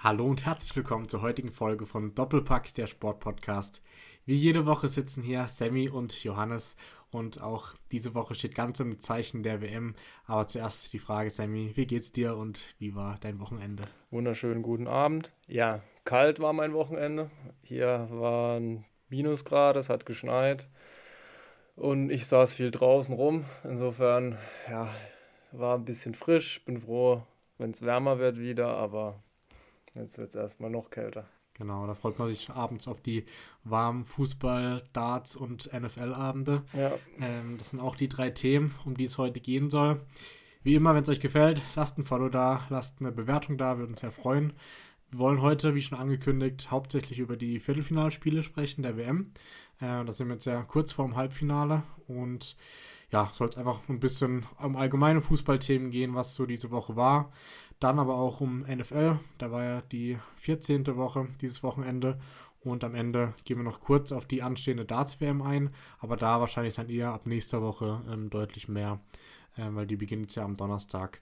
Hallo und herzlich willkommen zur heutigen Folge von Doppelpack, der Sportpodcast. Wie jede Woche sitzen hier Sammy und Johannes und auch diese Woche steht ganz im Zeichen der WM. Aber zuerst die Frage, Sammy, wie geht's dir und wie war dein Wochenende? Wunderschönen guten Abend. Ja, kalt war mein Wochenende. Hier waren Minusgrad, es hat geschneit und ich saß viel draußen rum. Insofern, ja, war ein bisschen frisch. Bin froh, wenn es wärmer wird wieder, aber Jetzt wird es erstmal noch kälter. Genau, da freut man sich abends auf die warmen Fußball-, Darts- und NFL-Abende. Ja. Ähm, das sind auch die drei Themen, um die es heute gehen soll. Wie immer, wenn es euch gefällt, lasst ein Follow da, lasst eine Bewertung da, würde uns sehr freuen. Wir wollen heute, wie schon angekündigt, hauptsächlich über die Viertelfinalspiele sprechen der WM. Äh, da sind wir jetzt ja kurz vorm Halbfinale und ja, soll es einfach ein bisschen um allgemeine Fußballthemen gehen, was so diese Woche war. Dann aber auch um NFL. Da war ja die 14. Woche dieses Wochenende. Und am Ende gehen wir noch kurz auf die anstehende Darts-WM ein. Aber da wahrscheinlich dann eher ab nächster Woche ähm, deutlich mehr. Ähm, weil die beginnt ja am Donnerstag.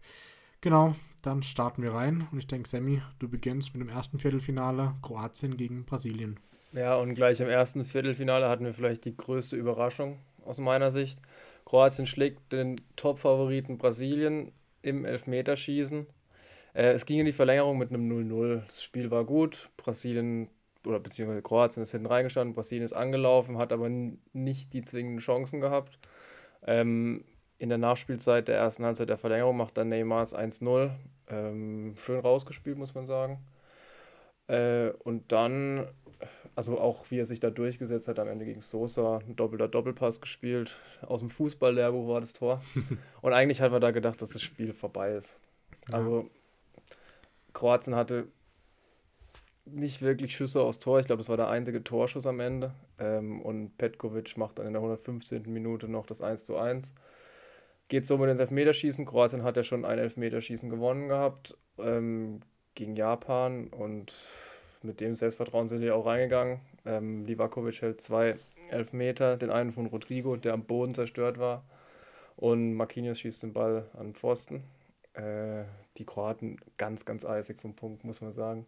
Genau, dann starten wir rein. Und ich denke, Sammy, du beginnst mit dem ersten Viertelfinale Kroatien gegen Brasilien. Ja, und gleich im ersten Viertelfinale hatten wir vielleicht die größte Überraschung aus meiner Sicht. Kroatien schlägt den Top-Favoriten Brasilien im Elfmeterschießen. Äh, es ging in die Verlängerung mit einem 0-0. Das Spiel war gut. Brasilien oder beziehungsweise Kroatien ist hinten reingestanden. Brasilien ist angelaufen, hat aber nicht die zwingenden Chancen gehabt. Ähm, in der Nachspielzeit der ersten Halbzeit der Verlängerung macht dann Neymar 1-0. Ähm, schön rausgespielt, muss man sagen. Äh, und dann, also auch wie er sich da durchgesetzt hat, am Ende gegen Sosa, ein doppelter Doppelpass gespielt. Aus dem Fußballlehrbuch war das Tor. und eigentlich hat man da gedacht, dass das Spiel vorbei ist. Also Kroatien hatte nicht wirklich Schüsse aus Tor. Ich glaube, es war der einzige Torschuss am Ende. Ähm, und Petkovic macht dann in der 115. Minute noch das 1 zu 1. Geht so mit ins Elfmeterschießen. Kroatien hat ja schon ein Elfmeterschießen gewonnen gehabt ähm, gegen Japan und mit dem Selbstvertrauen sind die auch reingegangen. Ähm, Livakovic hält zwei Elfmeter, den einen von Rodrigo, der am Boden zerstört war. Und Marquinhos schießt den Ball an Pfosten. Äh, die Kroaten ganz, ganz eisig vom Punkt, muss man sagen.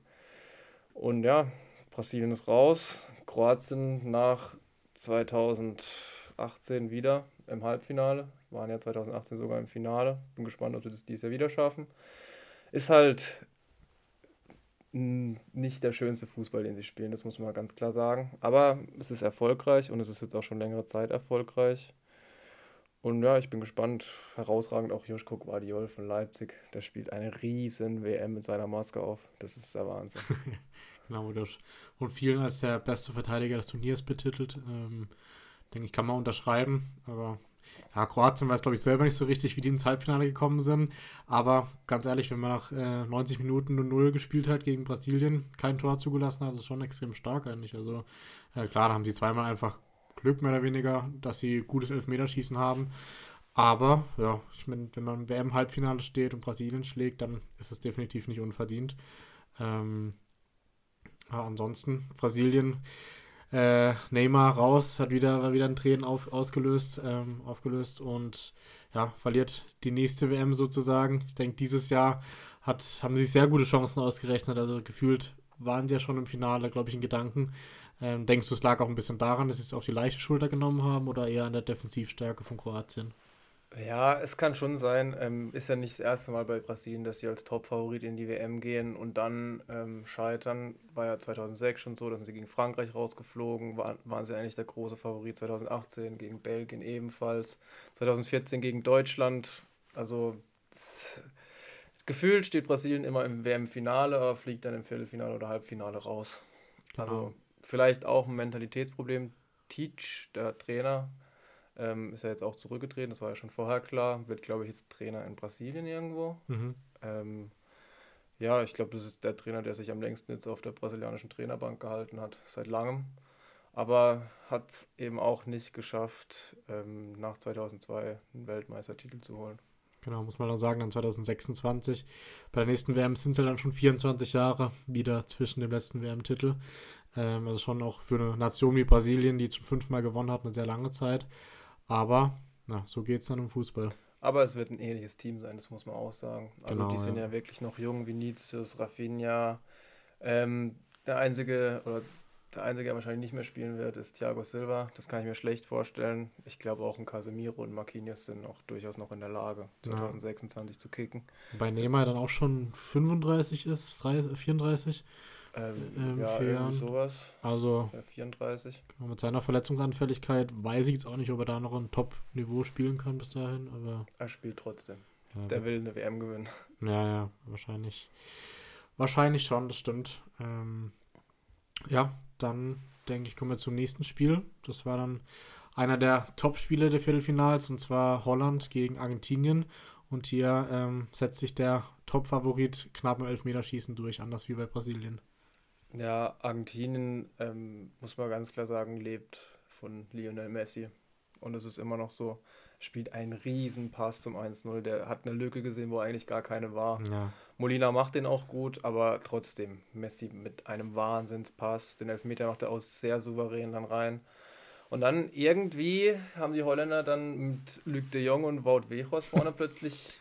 Und ja, Brasilien ist raus. Kroatien nach 2018 wieder im Halbfinale. Waren ja 2018 sogar im Finale. Bin gespannt, ob sie das dieses Jahr wieder schaffen. Ist halt nicht der schönste Fußball, den sie spielen, das muss man ganz klar sagen. Aber es ist erfolgreich und es ist jetzt auch schon längere Zeit erfolgreich. Und ja, ich bin gespannt. Herausragend auch Joschko Guardiol von Leipzig. Der spielt eine riesen WM mit seiner Maske auf. Das ist der Wahnsinn. genau, wurde von vielen als der beste Verteidiger des Turniers betitelt. Ähm, denke ich, kann man unterschreiben. Aber ja, Kroatien weiß, glaube ich, selber nicht so richtig, wie die ins Halbfinale gekommen sind. Aber ganz ehrlich, wenn man nach äh, 90 Minuten 0 gespielt hat gegen Brasilien, kein Tor zugelassen hat, ist schon extrem stark eigentlich. Also äh, klar, da haben sie zweimal einfach Glück mehr oder weniger, dass sie gutes Elfmeterschießen haben. Aber ja, ich meine, wenn man im WM-Halbfinale steht und Brasilien schlägt, dann ist es definitiv nicht unverdient. Ähm, ja, ansonsten, Brasilien, äh, Neymar raus, hat wieder, wieder ein Tränen auf, ausgelöst, ähm, aufgelöst und ja, verliert die nächste WM sozusagen. Ich denke, dieses Jahr hat, haben sie sehr gute Chancen ausgerechnet. Also gefühlt waren sie ja schon im Finale, glaube ich, in Gedanken. Ähm, denkst du, es lag auch ein bisschen daran, dass sie es auf die leichte Schulter genommen haben oder eher an der Defensivstärke von Kroatien? Ja, es kann schon sein. Ähm, ist ja nicht das erste Mal bei Brasilien, dass sie als Top-Favorit in die WM gehen und dann ähm, scheitern. War ja 2006 schon so, dass sie gegen Frankreich rausgeflogen waren, waren sie eigentlich der große Favorit. 2018 gegen Belgien ebenfalls. 2014 gegen Deutschland. Also gefühlt steht Brasilien immer im WM-Finale, aber fliegt dann im Viertelfinale oder Halbfinale raus. Genau. Also vielleicht auch ein Mentalitätsproblem. Teach, der Trainer, ähm, ist ja jetzt auch zurückgetreten, das war ja schon vorher klar. Wird, glaube ich, jetzt Trainer in Brasilien irgendwo. Mhm. Ähm, ja, ich glaube, das ist der Trainer, der sich am längsten jetzt auf der brasilianischen Trainerbank gehalten hat, seit langem. Aber hat es eben auch nicht geschafft, ähm, nach 2002 einen Weltmeistertitel zu holen. Genau, muss man auch sagen, dann 2026. Bei der nächsten WM sind es dann schon 24 Jahre wieder zwischen dem letzten WM-Titel. Ähm, also schon auch für eine Nation wie Brasilien, die zum fünften Mal gewonnen hat, eine sehr lange Zeit. Aber na, so geht es dann im Fußball. Aber es wird ein ähnliches Team sein, das muss man auch sagen. Also genau, die sind ja. ja wirklich noch jung, Vinicius, Rafinha, Ähm, der einzige, oder der einzige, der wahrscheinlich nicht mehr spielen wird, ist Thiago Silva. Das kann ich mir schlecht vorstellen. Ich glaube auch ein Casemiro und Marquinhos sind auch durchaus noch in der Lage, 2026 ja. zu kicken. Bei Neymar dann auch schon 35 ist, 34. Ähm, ähm, ja, irgendwie sowas. Also ja, 34. Genau, mit seiner Verletzungsanfälligkeit weiß ich jetzt auch nicht, ob er da noch ein Top-Niveau spielen kann bis dahin, aber. Er spielt trotzdem. Ja, der will eine WM gewinnen. Ja, ja, wahrscheinlich. Wahrscheinlich schon, das stimmt. Ähm, ja, dann denke ich, kommen wir zum nächsten Spiel. Das war dann einer der Top-Spiele der Viertelfinals und zwar Holland gegen Argentinien. Und hier ähm, setzt sich der Top-Favorit knapp im Elfmeterschießen durch, anders wie bei Brasilien. Ja, Argentinien, ähm, muss man ganz klar sagen, lebt von Lionel Messi. Und es ist immer noch so, spielt einen riesen Pass zum 1-0. Der hat eine Lücke gesehen, wo eigentlich gar keine war. Ja. Molina macht den auch gut, aber trotzdem, Messi mit einem Wahnsinnspass. Den Elfmeter macht er aus sehr souverän dann rein. Und dann irgendwie haben die Holländer dann mit Luc de Jong und Wout Weghorst vorne plötzlich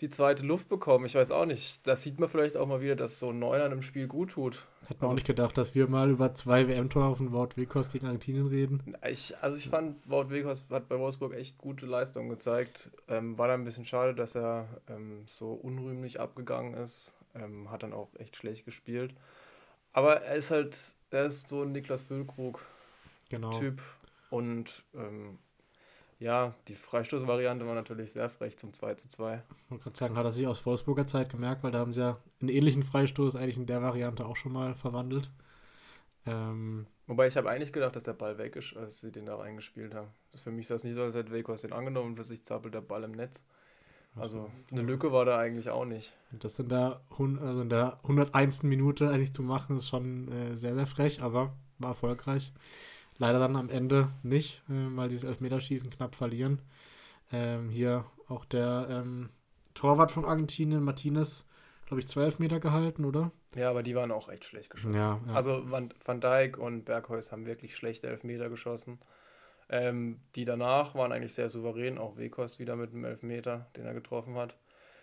die zweite Luft bekommen. Ich weiß auch nicht. Da sieht man vielleicht auch mal wieder, dass so ein Neuner im Spiel gut tut. Hat man also, auch nicht gedacht, dass wir mal über zwei WM-Tore von Wout Weghorst gegen Argentinien reden. Ich, also ich fand, Wout Weghorst hat bei Wolfsburg echt gute Leistungen gezeigt. Ähm, war dann ein bisschen schade, dass er ähm, so unrühmlich abgegangen ist. Ähm, hat dann auch echt schlecht gespielt. Aber er ist halt, er ist so ein Niklas Füllkrug-Typ. Genau. Und ähm, ja, die Freistoßvariante war natürlich sehr frech zum 2 zu 2. Ich wollte gerade sagen, hat er sich aus Wolfsburger Zeit gemerkt, weil da haben sie ja einen ähnlichen Freistoß eigentlich in der Variante auch schon mal verwandelt. Ähm, Wobei ich habe eigentlich gedacht, dass der Ball weg ist, als sie den da reingespielt haben. Das für mich sah es nicht so, als hätte Wekos den angenommen und für sich zappelt der Ball im Netz. Also eine Lücke war da eigentlich auch nicht. Das in der, also in der 101. Minute eigentlich zu machen, ist schon äh, sehr, sehr frech, aber war erfolgreich. Leider dann am Ende nicht, äh, weil dieses Elfmeterschießen knapp verlieren. Ähm, hier auch der ähm, Torwart von Argentinien, Martinez, glaube ich, 12 Meter gehalten, oder? Ja, aber die waren auch echt schlecht geschossen. Ja, ja. Also Van, Van Dijk und Bergheus haben wirklich schlechte Elfmeter geschossen. Ähm, die danach waren eigentlich sehr souverän, auch Wekost wieder mit einem Elfmeter, den er getroffen hat.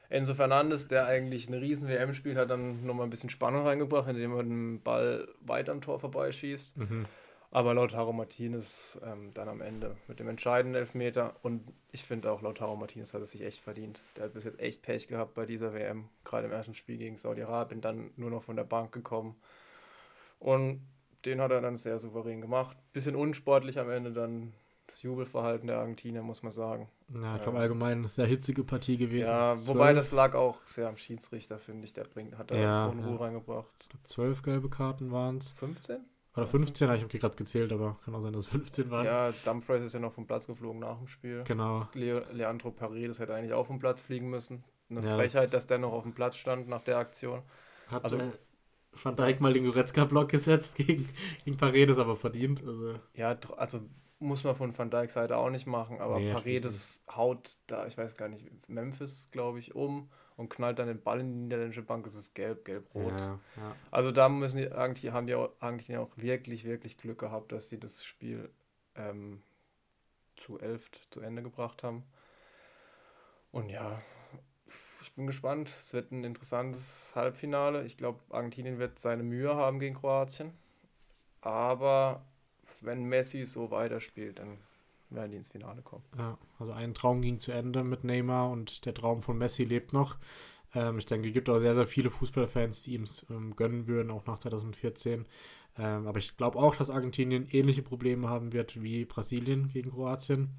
Enzo Fernandes, der eigentlich eine riesen WM spielt, hat dann nochmal ein bisschen Spannung reingebracht, indem er den Ball weit am Tor vorbeischießt. Mhm. Aber Lautaro Martinez ähm, dann am Ende mit dem entscheidenden Elfmeter. Und ich finde auch, Lautaro Martinez hat es sich echt verdient. Der hat bis jetzt echt Pech gehabt bei dieser WM. Gerade im ersten Spiel gegen Saudi-Arabien, dann nur noch von der Bank gekommen. Und den hat er dann sehr souverän gemacht. Bisschen unsportlich am Ende dann das Jubelverhalten der Argentinier, muss man sagen. Ja, ich glaube ähm, allgemein eine sehr hitzige Partie gewesen. Ja, 12. wobei das lag auch sehr am Schiedsrichter, finde ich. Der bringt, hat da ja, Unruhe ja. reingebracht. Zwölf gelbe Karten waren es. 15? Oder 15, ich habe gerade gezählt, aber kann auch sein, dass es 15 waren. Ja, Dumfries ist ja noch vom Platz geflogen nach dem Spiel. Genau. Le Leandro Paredes hätte eigentlich auch vom Platz fliegen müssen. Eine ja, Frechheit, das dass der noch auf dem Platz stand nach der Aktion. Hat also, äh, Van Dijk mal den Goretzka-Block gesetzt gegen, gegen Paredes, aber verdient. Also. Ja, also muss man von Van Dijk Seite auch nicht machen, aber nee, Paredes haut da, ich weiß gar nicht, Memphis, glaube ich, um und knallt dann den Ball in die niederländische Bank, es ist gelb, gelb-rot. Ja, ja. Also da müssen die eigentlich, haben die auch, eigentlich auch wirklich, wirklich Glück gehabt, dass sie das Spiel ähm, zu elf zu Ende gebracht haben. Und ja, ich bin gespannt. Es wird ein interessantes Halbfinale. Ich glaube, Argentinien wird seine Mühe haben gegen Kroatien. Aber wenn Messi so weiterspielt, dann werden die ins Finale kommen. Ja, also ein Traum ging zu Ende mit Neymar und der Traum von Messi lebt noch. Ähm, ich denke, es gibt auch sehr, sehr viele Fußballfans, die ihm es ähm, gönnen würden, auch nach 2014. Ähm, aber ich glaube auch, dass Argentinien ähnliche Probleme haben wird wie Brasilien gegen Kroatien.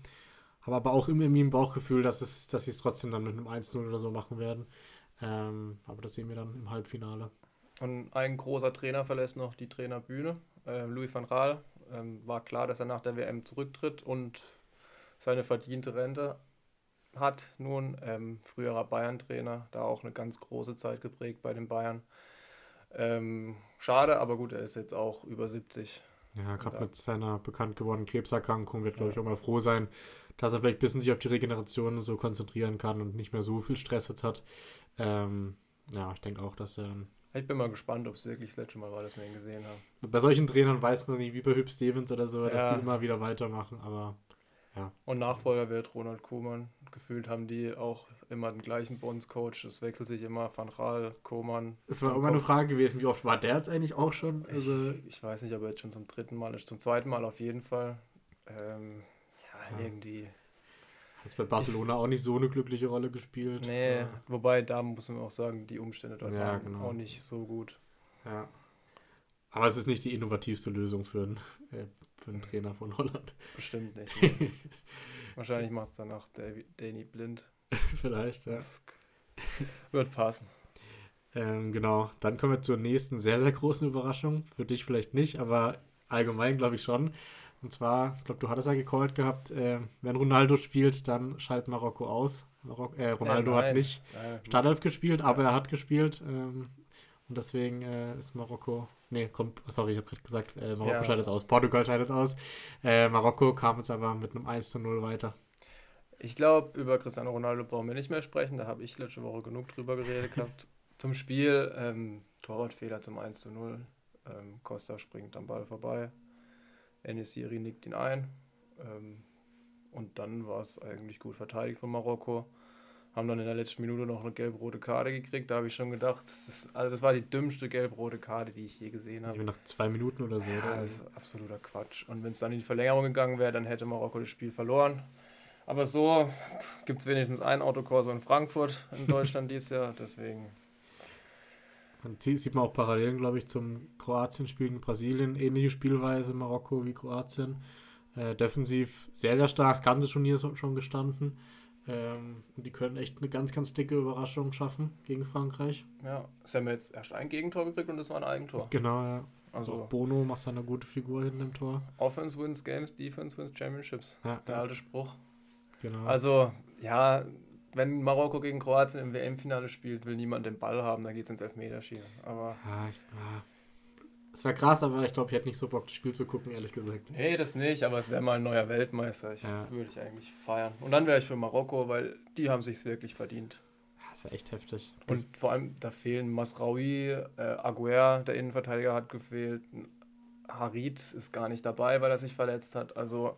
Habe aber auch immer in meinem Bauchgefühl, dass, es, dass sie es trotzdem dann mit einem 1-0 oder so machen werden. Ähm, aber das sehen wir dann im Halbfinale. Und ein großer Trainer verlässt noch die Trainerbühne. Äh, Louis van Gaal ähm, war klar, dass er nach der WM zurücktritt und seine verdiente Rente hat. Nun, ähm, früherer Bayern-Trainer, da auch eine ganz große Zeit geprägt bei den Bayern. Ähm, schade, aber gut, er ist jetzt auch über 70. Ja, gerade mit seiner bekannt gewordenen Krebserkrankung wird, glaube ja. ich, auch mal froh sein, dass er vielleicht ein bisschen sich auf die Regeneration so konzentrieren kann und nicht mehr so viel Stress jetzt hat. Ähm, ja, ich denke auch, dass er ich bin mal gespannt, ob es wirklich das letzte Mal war, dass wir ihn gesehen haben. Bei solchen Trainern weiß man nicht, wie bei Hüb Stevens oder so, ja. dass die immer wieder weitermachen, aber. Ja. Und Nachfolger wird Ronald Koeman. Gefühlt haben die auch immer den gleichen Bonds-Coach. Es wechselt sich immer Van Raal, Koeman. Es war immer eine. Frage gewesen, wie oft war der jetzt eigentlich auch schon? Also, Ich, ich weiß nicht, ob er jetzt schon zum dritten Mal ist. Zum zweiten Mal auf jeden Fall. Ähm, ja, Ja. irgendwie. Hat jetzt bei Barcelona auch nicht so eine glückliche Rolle gespielt. Nee, Ja. wobei da muss man auch sagen, die Umstände dort Ja, waren genau. auch nicht so gut. Ja. Aber es ist nicht die innovativste Lösung für einen, äh, für einen Trainer von Holland. Bestimmt nicht. Wahrscheinlich macht es danach Davy- Danny Blind. Vielleicht, ja. Das wird passen. Ähm, genau. Dann kommen wir zur nächsten sehr, sehr großen Überraschung. Für dich vielleicht nicht, aber allgemein glaube ich schon. Und zwar, ich glaube, du hattest ja gecallt gehabt, äh, wenn Ronaldo spielt, dann schaltet Marokko aus. Marok äh, Ronaldo Äh, hat nein. nicht Nein, Startelf gespielt, aber er hat gespielt. Ähm, und deswegen äh, ist Marokko. Nee, kommt, sorry, ich habe gerade gesagt, äh, Marokko Ja. scheidet aus. Portugal scheidet aus. Äh, Marokko kam jetzt aber mit einem 1 zu 0 weiter. Ich glaube, über Cristiano Ronaldo brauchen wir nicht mehr sprechen. Da habe ich letzte Woche genug drüber geredet gehabt. Zum Spiel, ähm, Torwartfehler zum 1 zu 0. Ähm, Costa springt am Ball vorbei. Enesiri nickt ihn ein. Ähm, und dann war es eigentlich gut verteidigt von Marokko. Haben dann in der letzten Minute noch eine gelb-rote Karte gekriegt. Da habe ich schon gedacht, das, also das war die dümmste gelb-rote Karte, die ich je gesehen habe. Nach zwei Minuten oder so. Ja, oder? das ist absoluter Quatsch. Und wenn es dann in die Verlängerung gegangen wäre, dann hätte Marokko das Spiel verloren. Aber so gibt es wenigstens ein Autokorso in Frankfurt in Deutschland dieses Jahr. Deswegen, Man sieht man auch Parallelen, glaube ich, zum Kroatien-Spiel gegen Brasilien. Ähnliche Spielweise Marokko wie Kroatien. Äh, defensiv sehr, sehr stark. Das ganze Turnier ist schon gestanden. Ähm, die können echt eine ganz, ganz dicke Überraschung schaffen gegen Frankreich. ja, sie haben jetzt erst ein Gegentor gekriegt und das war ein Eigentor. Genau, ja. Also auch Bono macht da eine gute Figur hinten im Tor. Offense wins Games, Defense wins Championships. Ja, Der alte Spruch. genau. Also, ja, wenn Marokko gegen Kroatien im WM-Finale spielt, will niemand den Ball haben, dann geht es ins Elfmeterschießen. Aber ja, ich, ja. Es wäre krass, aber ich glaube, ich hätte nicht so Bock, das Spiel zu gucken, ehrlich gesagt. Nee, das nicht, aber es wäre mal ein neuer Weltmeister. Ich Ja. würde ich eigentlich feiern. Und dann wäre ich für Marokko, weil die haben sich's wirklich verdient. Ja, ist ja echt heftig. Das, Und vor allem, da fehlen Masraoui, äh, Aguer, der Innenverteidiger, hat gefehlt. Harit ist gar nicht dabei, weil er sich verletzt hat. Also,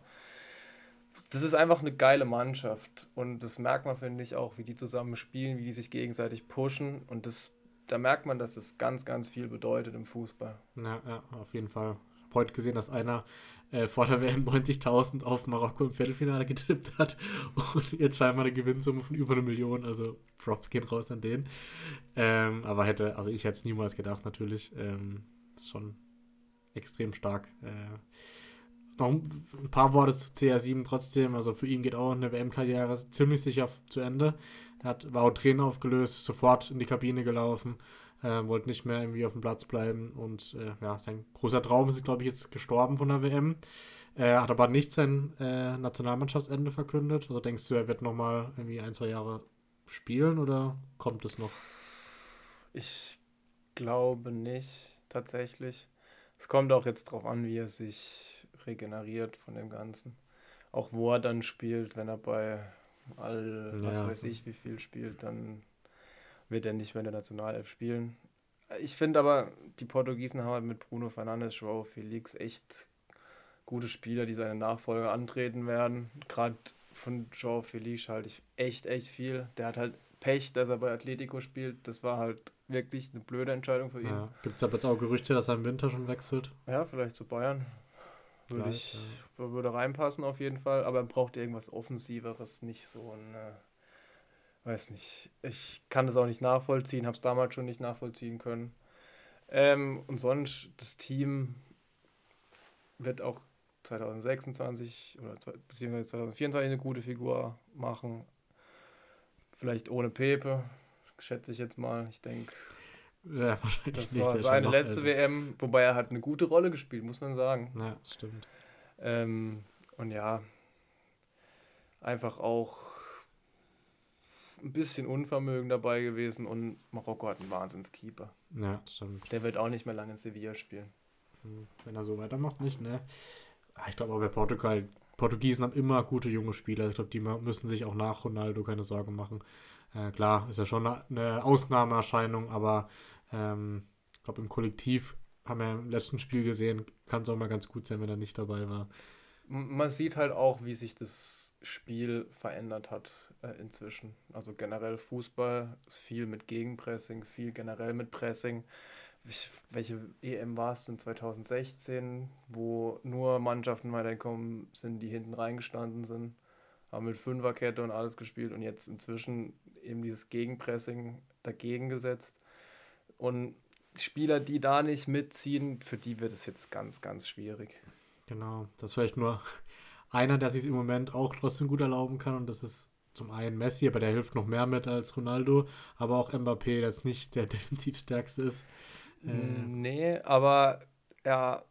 das ist einfach eine geile Mannschaft. Und das merkt man, finde ich, auch, wie die zusammen spielen, wie die sich gegenseitig pushen. Und das, da merkt man, dass das ganz, ganz viel bedeutet im Fußball. ja, ja, auf jeden Fall. Ich habe heute gesehen, dass einer äh, vor der WM 90.000 auf Marokko im Viertelfinale getippt hat und jetzt scheinbar eine Gewinnsumme von über eine Million. Also Props gehen raus an den. Ähm, aber hätte, also ich hätte es niemals gedacht, natürlich. Ähm, ist schon extrem stark. Äh, noch ein paar Worte zu CR7 trotzdem. Also für ihn geht auch eine WM-Karriere ziemlich sicher zu Ende. Er hat, war auch Trainer aufgelöst, sofort in die Kabine gelaufen, äh, wollte nicht mehr irgendwie auf dem Platz bleiben und äh, ja, sein großer Traum ist, glaube ich, jetzt gestorben von der WM. Er hat aber nicht sein äh, Nationalmannschaftsende verkündet. Also denkst du, er wird nochmal irgendwie ein, zwei Jahre spielen oder kommt es noch? Ich glaube nicht, tatsächlich. Es kommt auch jetzt drauf an, wie er sich regeneriert von dem Ganzen. Auch wo er dann spielt, wenn er bei all, was Ja. weiß ich, wie viel spielt, dann wird er nicht mehr in der Nationalelf spielen. Ich finde aber, die Portugiesen haben halt mit Bruno Fernandes, Joao Felix echt gute Spieler, die seine Nachfolger antreten werden. Gerade von Joao Felix halte ich echt, echt viel. Der hat halt Pech, dass er bei Atletico spielt. Das war halt wirklich eine blöde Entscheidung für ihn. Ja. Gibt es aber jetzt auch Gerüchte, dass er im Winter schon wechselt? Ja, vielleicht zu Bayern. Würde ich würde reinpassen auf jeden Fall, aber er braucht irgendwas Offensiveres, nicht so ein, weiß nicht. Ich kann das auch nicht nachvollziehen, habe es damals schon nicht nachvollziehen können. Ähm, und sonst, das Team wird auch 2026 oder beziehungsweise 2024 eine gute Figur machen. Vielleicht ohne Pepe, schätze ich jetzt mal. Ich denke, Ja, wahrscheinlich das nicht. war ist schon seine letzte älter. WM, wobei er hat eine gute Rolle gespielt, muss man sagen. Ja, das stimmt. Ähm, und ja, einfach auch ein bisschen Unvermögen dabei gewesen und Marokko hat einen Wahnsinnskeeper. Ja, das stimmt. Der wird auch nicht mehr lange in Sevilla spielen. Hm, Wenn er so weitermacht, nicht, ne? Ah, Ich glaube aber bei Portugal, Portugiesen haben immer gute junge Spieler. Ich glaube, die müssen sich auch nach Ronaldo keine Sorgen machen. Äh, klar, ist ja schon eine Ausnahmeerscheinung, aber ähm, ich glaube, im Kollektiv haben wir im letzten Spiel gesehen, kann es auch mal ganz gut sein, wenn er nicht dabei war. man sieht halt auch, wie sich das Spiel verändert hat äh, inzwischen. Also generell Fußball, viel mit Gegenpressing, viel generell mit Pressing. welche EM war es denn 2016, wo nur Mannschaften weitergekommen sind, die hinten reingestanden sind, haben mit Fünferkette und alles gespielt und jetzt inzwischen eben dieses Gegenpressing dagegen gesetzt. Und Spieler, die da nicht mitziehen, für die wird es jetzt ganz, ganz schwierig. Genau, das ist vielleicht nur einer, der sich im Moment auch trotzdem gut erlauben kann und das ist zum einen Messi, aber der hilft noch mehr mit als Ronaldo, aber auch Mbappé, der jetzt nicht der defensivstärkste ist. Äh, nee, aber er,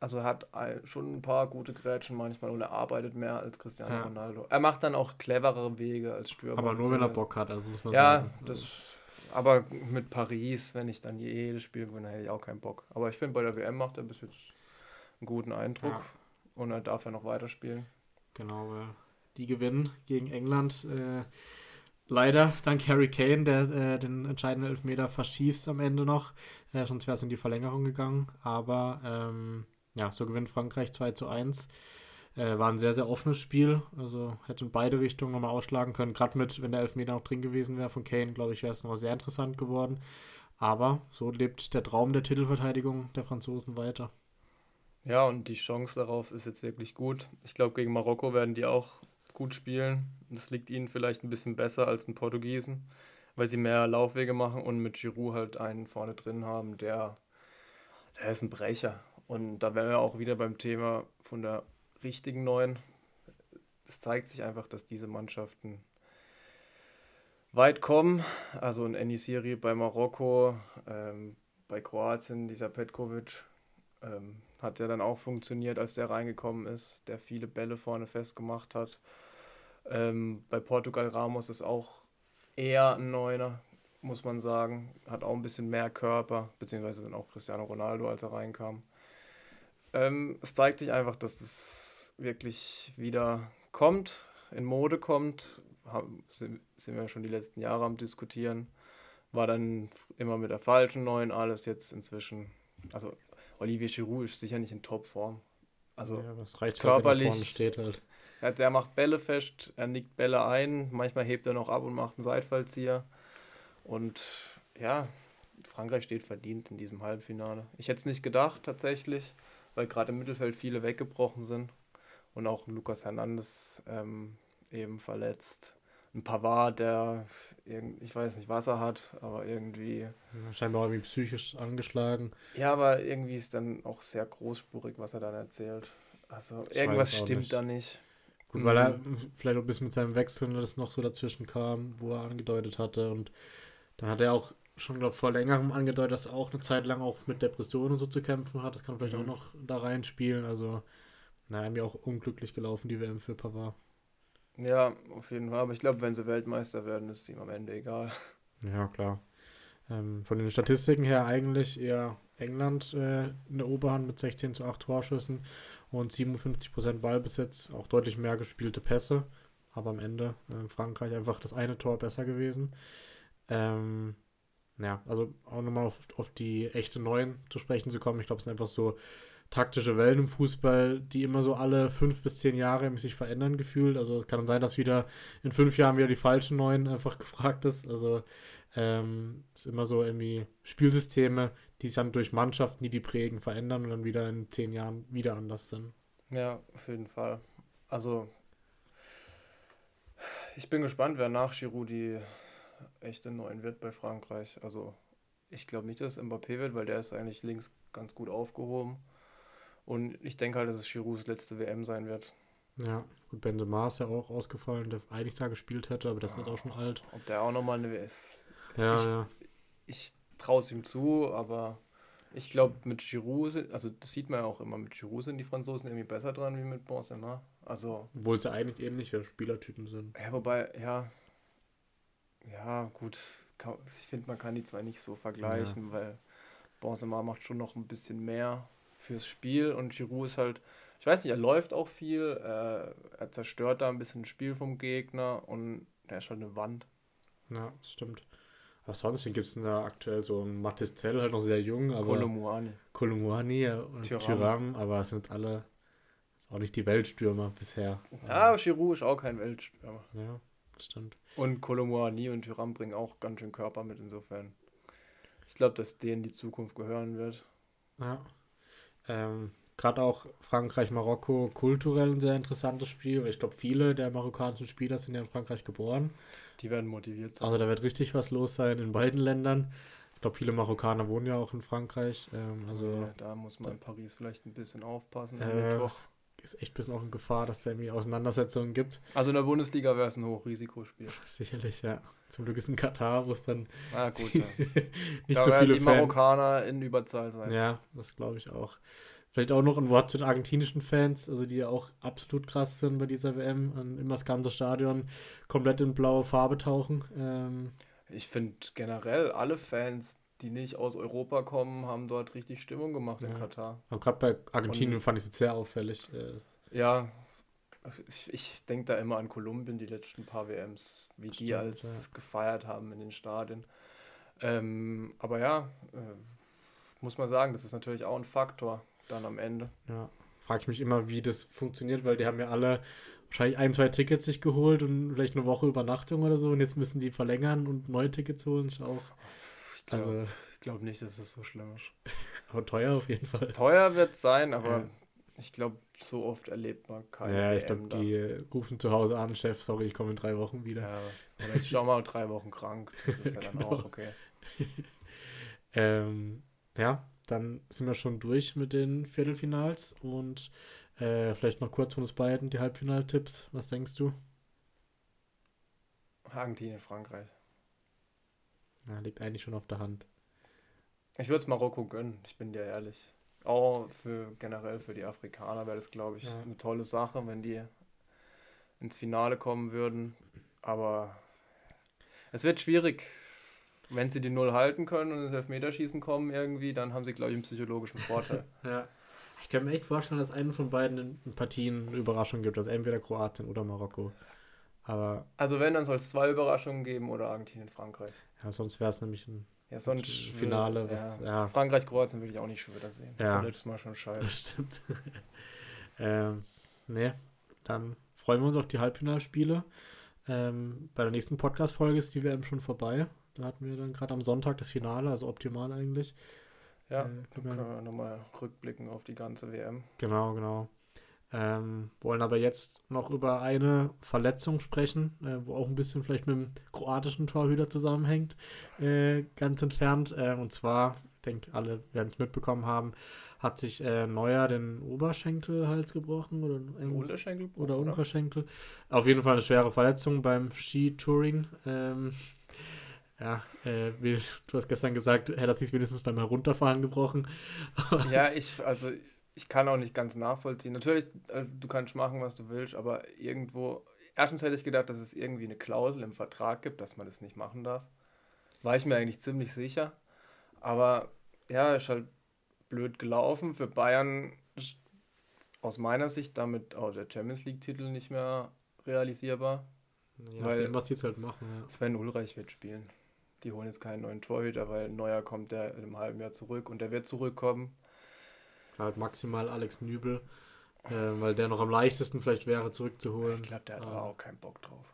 also er hat schon ein paar gute Grätschen manchmal und er arbeitet mehr als Cristiano ja. Ronaldo. Er macht dann auch cleverere Wege als Stürmer. Aber nur, wenn er Bock hat, also muss man ja, sagen. Ja, das aber mit Paris, wenn ich dann jedes Spiel gewinne, hätte ich auch keinen Bock. Aber ich finde, bei der WM macht er bis jetzt einen guten Eindruck. Ja. Und er darf ja noch weiterspielen. Genau, weil die gewinnen gegen England. Äh, leider dank Harry Kane, der äh, den entscheidenden Elfmeter verschießt am Ende noch. Äh, sonst wäre es in die Verlängerung gegangen. Aber ähm, ja, so gewinnt Frankreich 2 zu 1. Äh, war ein sehr, sehr offenes Spiel. Also hätte in beide Richtungen nochmal ausschlagen können. Gerade mit, wenn der Elfmeter noch drin gewesen wäre von Kane, glaube ich, wäre es nochmal sehr interessant geworden. Aber so lebt der Traum der Titelverteidigung der Franzosen weiter. Ja, und die Chance darauf ist jetzt wirklich gut. Ich glaube, gegen Marokko werden die auch gut spielen. Das liegt ihnen vielleicht ein bisschen besser als den Portugiesen, weil sie mehr Laufwege machen und mit Giroud halt einen vorne drin haben, der, der ist ein Brecher. Und da wären wir auch wieder beim Thema von der richtigen Neuen. Es zeigt sich einfach, dass diese Mannschaften weit kommen. Also in Enisiri bei Marokko, ähm, bei Kroatien, dieser Petkovic, ähm, hat ja dann auch funktioniert, als der reingekommen ist, der viele Bälle vorne festgemacht hat. Ähm, bei Portugal Ramos ist auch eher ein Neuner, muss man sagen. Hat auch ein bisschen mehr Körper, beziehungsweise dann auch Cristiano Ronaldo, als er reinkam. Ähm, es zeigt sich einfach, dass es wirklich wieder kommt, in Mode kommt. Haben, sind, sind wir schon die letzten Jahre am Diskutieren. War dann immer mit der falschen Neuen alles jetzt inzwischen. Also Olivier Giroud ist sicher nicht in Topform. Also ja, das reicht körperlich. Halt, steht halt. Ja, der macht Bälle fest, er nickt Bälle ein, manchmal hebt er noch ab und macht einen Seitfallzieher. Und ja, Frankreich steht verdient in diesem Halbfinale. Ich hätte es nicht gedacht tatsächlich, weil gerade im Mittelfeld viele weggebrochen sind und auch Lukas Hernandez ähm, eben verletzt ein Pavard, der, ich weiß nicht, was er hat, aber irgendwie. Scheinbar irgendwie psychisch angeschlagen. Ja, aber irgendwie ist dann auch sehr großspurig, was er dann erzählt. Also ich irgendwas stimmt nicht. da nicht. Gut, weil er mhm. vielleicht auch ein bisschen mit seinem Wechsel das noch so dazwischen kam, wo er angedeutet hatte. Und da hat er auch schon, glaube vor längerem angedeutet, dass er auch eine Zeit lang auch mit Depressionen und so zu kämpfen hat. Das kann vielleicht mhm. auch noch da reinspielen. Also, naja, mir auch unglücklich gelaufen, die WM für Pavard. Ja, auf jeden Fall. Aber ich glaube, wenn sie Weltmeister werden, ist ihm am Ende egal. Ja, klar. Ähm, von den Statistiken her eigentlich eher England äh, in der Oberhand mit 16 zu 8 Torschüssen und 57% Ballbesitz, auch deutlich mehr gespielte Pässe. Aber am Ende äh, Frankreich einfach das eine Tor besser gewesen. Ähm, ja, also auch nochmal auf, auf die echte Neuen zu sprechen zu kommen. Ich glaube, es sind einfach so taktische Wellen im Fußball, die immer so alle fünf bis zehn Jahre sich verändern gefühlt. Also es kann sein, dass wieder in fünf Jahren wieder die falschen neuen einfach gefragt ist. Also ähm, es ist immer so irgendwie Spielsysteme, die sich dann durch Mannschaften, die die prägen, verändern und dann wieder in zehn Jahren wieder anders sind. Ja, auf jeden Fall. Also ich bin gespannt, wer nach Giroud die echte Neuen wird bei Frankreich. Also ich glaube nicht, dass es Mbappé wird, weil der ist eigentlich links ganz gut aufgehoben. Und ich denke halt, dass es Girouds letzte WM sein wird. Ja, gut, Benzema ist ja auch ausgefallen, der eigentlich da gespielt hätte, aber das ja, ist auch schon alt. Ob der auch nochmal eine ist. Ja, ich, ja. Ich traue es ihm zu, aber ich glaube, mit Giroud, also das sieht man ja auch immer, mit Giroud sind die Franzosen irgendwie besser dran wie mit Benzema. Also, Obwohl sie eigentlich ähnliche Spielertypen sind. Ja, wobei, ja, ja, gut, ich finde, man kann die zwei nicht so vergleichen, ja. weil Benzema macht schon noch ein bisschen mehr fürs Spiel und Giroud ist halt, ich weiß nicht, er läuft auch viel, äh, er zerstört da ein bisschen das Spiel vom Gegner und er ist halt eine Wand. Ja, das stimmt. Aber sonst, gibt es denn da aktuell so ein Matistel, halt noch sehr jung, aber. Kolumuani. Kolumuani und Tyram, aber es sind alle Ist auch nicht die Weltstürmer bisher. Ja, Giroud ist auch kein Weltstürmer. Ja, stimmt. Und Colomboani und Thuram bringen auch ganz schön Körper mit insofern. Ich glaube, dass denen die Zukunft gehören wird. Ja. Ähm, Gerade auch Frankreich-Marokko kulturell ein sehr interessantes Spiel. weil Ich glaube, viele der marokkanischen Spieler sind ja in Frankreich geboren. Die werden motiviert sein. Also da wird richtig was los sein in beiden Ländern. Ich glaube, viele Marokkaner wohnen ja auch in Frankreich. Ähm, also Ja, da muss man in Paris vielleicht ein bisschen aufpassen. äh, ist echt ein bisschen auch in Gefahr, dass da irgendwie Auseinandersetzungen gibt. Also in der Bundesliga wäre es ein Hochrisikospiel. Sicherlich, ja. Zum Glück ist in Katar, wo es dann Ah, gut. Ja. nicht da so viele die Fans. Marokkaner in Überzahl sein. Ja, das glaube ich auch. Vielleicht auch noch ein Wort zu den argentinischen Fans, also die ja auch absolut krass sind bei dieser WM und immer das ganze Stadion komplett in blaue Farbe tauchen. Ähm, Ich finde generell alle Fans, die nicht aus Europa kommen, haben dort richtig Stimmung gemacht in Ja. Katar. aber gerade bei Argentinien Und- fand ich es sehr auffällig. Äh, Ja, ich, ich denke da immer an Kolumbien, die letzten paar WMs, wie die Stimmt, als gefeiert haben in den Stadien. Ähm, aber ja, äh, muss man sagen, das ist natürlich auch ein Faktor dann am Ende. ja, frage ich mich immer, wie das funktioniert, weil die haben ja alle wahrscheinlich ein, zwei Tickets sich geholt und vielleicht eine Woche Übernachtung oder so und jetzt müssen die verlängern und neue Tickets holen. Ist auch, Ich glaube also, glaub nicht, dass es so schlimm ist. aber teuer auf jeden Fall. Teuer wird es sein, aber Ja. ich glaube, so oft erlebt man keine Ja, ich glaube, die äh, rufen zu Hause an, Chef, sorry, ich komme in drei Wochen wieder. Ja, oder ich schau mal drei Wochen krank. Das ist ja dann Genau. auch okay. Ähm, ja, dann sind wir schon durch mit den Viertelfinals und äh, vielleicht noch kurz von uns beiden die Halbfinaltipps. Was denkst du? Argentinien, Frankreich. Ja, liegt eigentlich schon auf der Hand. Ich würde es Marokko gönnen, ich bin dir ehrlich. Auch für generell für die Afrikaner wäre das, glaube ich, Ja. eine tolle Sache, wenn die ins Finale kommen würden. Aber es wird schwierig. Wenn sie die Null halten können und ins Elfmeterschießen kommen irgendwie, dann haben sie, glaube ich, einen psychologischen Vorteil. Ja. Ich kann mir echt vorstellen, dass einen von beiden Partien eine Überraschung gibt. Also entweder Kroatien oder Marokko. Aber also wenn, dann soll es zwei Überraschungen geben oder Argentinien, Frankreich. Ja, sonst wäre es nämlich ein. Ja, sonst Finale, was- ja. ja. Frankreich, Kroatien will ich auch nicht schon wieder sehen. Das Ja. war letztes Mal schon scheiße. Das stimmt. ähm, ne, dann freuen wir uns auf die Halbfinalspiele. Ähm, bei der nächsten Podcast-Folge ist die WM schon vorbei. Da hatten wir dann gerade am Sonntag das Finale, also optimal eigentlich. Ja, Äh, können wir- können wir nochmal rückblicken auf die ganze WM. Genau, genau. Ähm, wollen aber jetzt noch über eine Verletzung sprechen, äh, wo auch ein bisschen vielleicht mit dem kroatischen Torhüter zusammenhängt, äh, ganz entfernt. Äh, und zwar, ich denke, alle werden es mitbekommen haben, hat sich äh, Neuer den Oberschenkelhals gebrochen oder, Unterschenkelbruch, oder Unterschenkel. Auf jeden Fall eine schwere Verletzung beim Skitouring. Ähm, ja, äh, wie, du hast gestern gesagt, hätte er sich wenigstens beim Herunterfahren gebrochen. Ja, ich, also ich kann auch nicht ganz nachvollziehen. Natürlich, also, du kannst machen, was du willst, aber irgendwo, erstens hätte ich gedacht, dass es irgendwie eine Klausel im Vertrag gibt, dass man das nicht machen darf. War ich mir eigentlich ziemlich sicher. Aber ja, ist halt blöd gelaufen. Für Bayern ist aus meiner Sicht damit auch der Champions League-Titel nicht mehr realisierbar. Ja, Weil- dem, was die jetzt halt machen, ja. Sven Ulreich wird spielen. Die holen jetzt keinen neuen Torhüter, weil Neuer kommt der in einem halben Jahr zurück und der wird zurückkommen. Halt maximal Alex Nübel, äh, weil der noch am leichtesten vielleicht wäre zurückzuholen. Ich glaube, der hat Ah. aber auch keinen Bock drauf.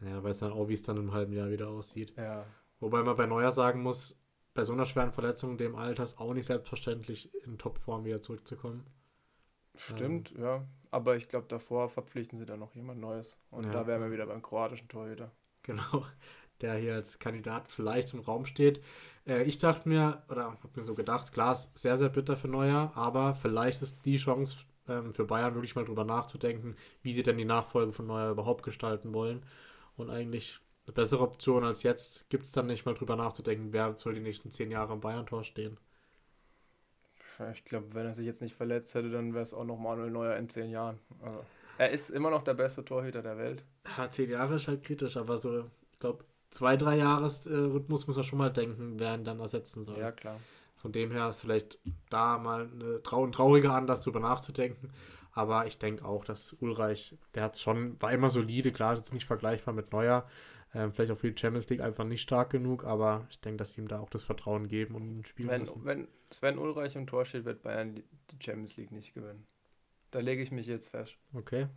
Ja, weiß dann auch, wie es dann im halben Jahr wieder aussieht. Ja, Wobei man bei Neuer sagen muss, bei so einer schweren Verletzung dem Alters auch nicht selbstverständlich in Topform wieder zurückzukommen. stimmt, ja. Aber ich glaube, davor verpflichten sie dann noch jemand Neues. Und Ja. da wären wir wieder beim kroatischen Torhüter. Genau, der hier als Kandidat vielleicht im Raum steht. Äh, ich dachte mir, oder habe mir so gedacht, klar, ist sehr, sehr bitter für Neuer, aber vielleicht ist die Chance ähm, für Bayern wirklich mal drüber nachzudenken, wie sie denn die Nachfolge von Neuer überhaupt gestalten wollen. Und eigentlich eine bessere Option als jetzt gibt es dann nicht mal drüber nachzudenken, wer soll die nächsten zehn Jahre im Bayern-Tor stehen. Ich glaube, wenn er sich jetzt nicht verletzt hätte, dann wäre es auch noch Manuel Neuer in zehn Jahren. Also, er ist immer noch der beste Torhüter der Welt. Ja, zehn Jahre ist halt kritisch, aber so, ich glaube, zwei, drei Jahres-Rhythmus muss man schon mal denken, wer ihn dann ersetzen soll. Ja, klar. Von dem her ist vielleicht da mal eine trau ein trauriger Anlass, drüber nachzudenken. Aber ich denke auch, dass Ulreich, der hat schon, war immer solide, klar, ist jetzt nicht vergleichbar mit Neuer. Ähm, vielleicht auch für die Champions League einfach nicht stark genug, aber ich denke, dass sie ihm da auch das Vertrauen geben und ihn spielen Wenn, lassen. wenn Sven Ulreich im Tor steht, wird Bayern die die Champions League nicht gewinnen. Da lege ich mich jetzt fest. Okay.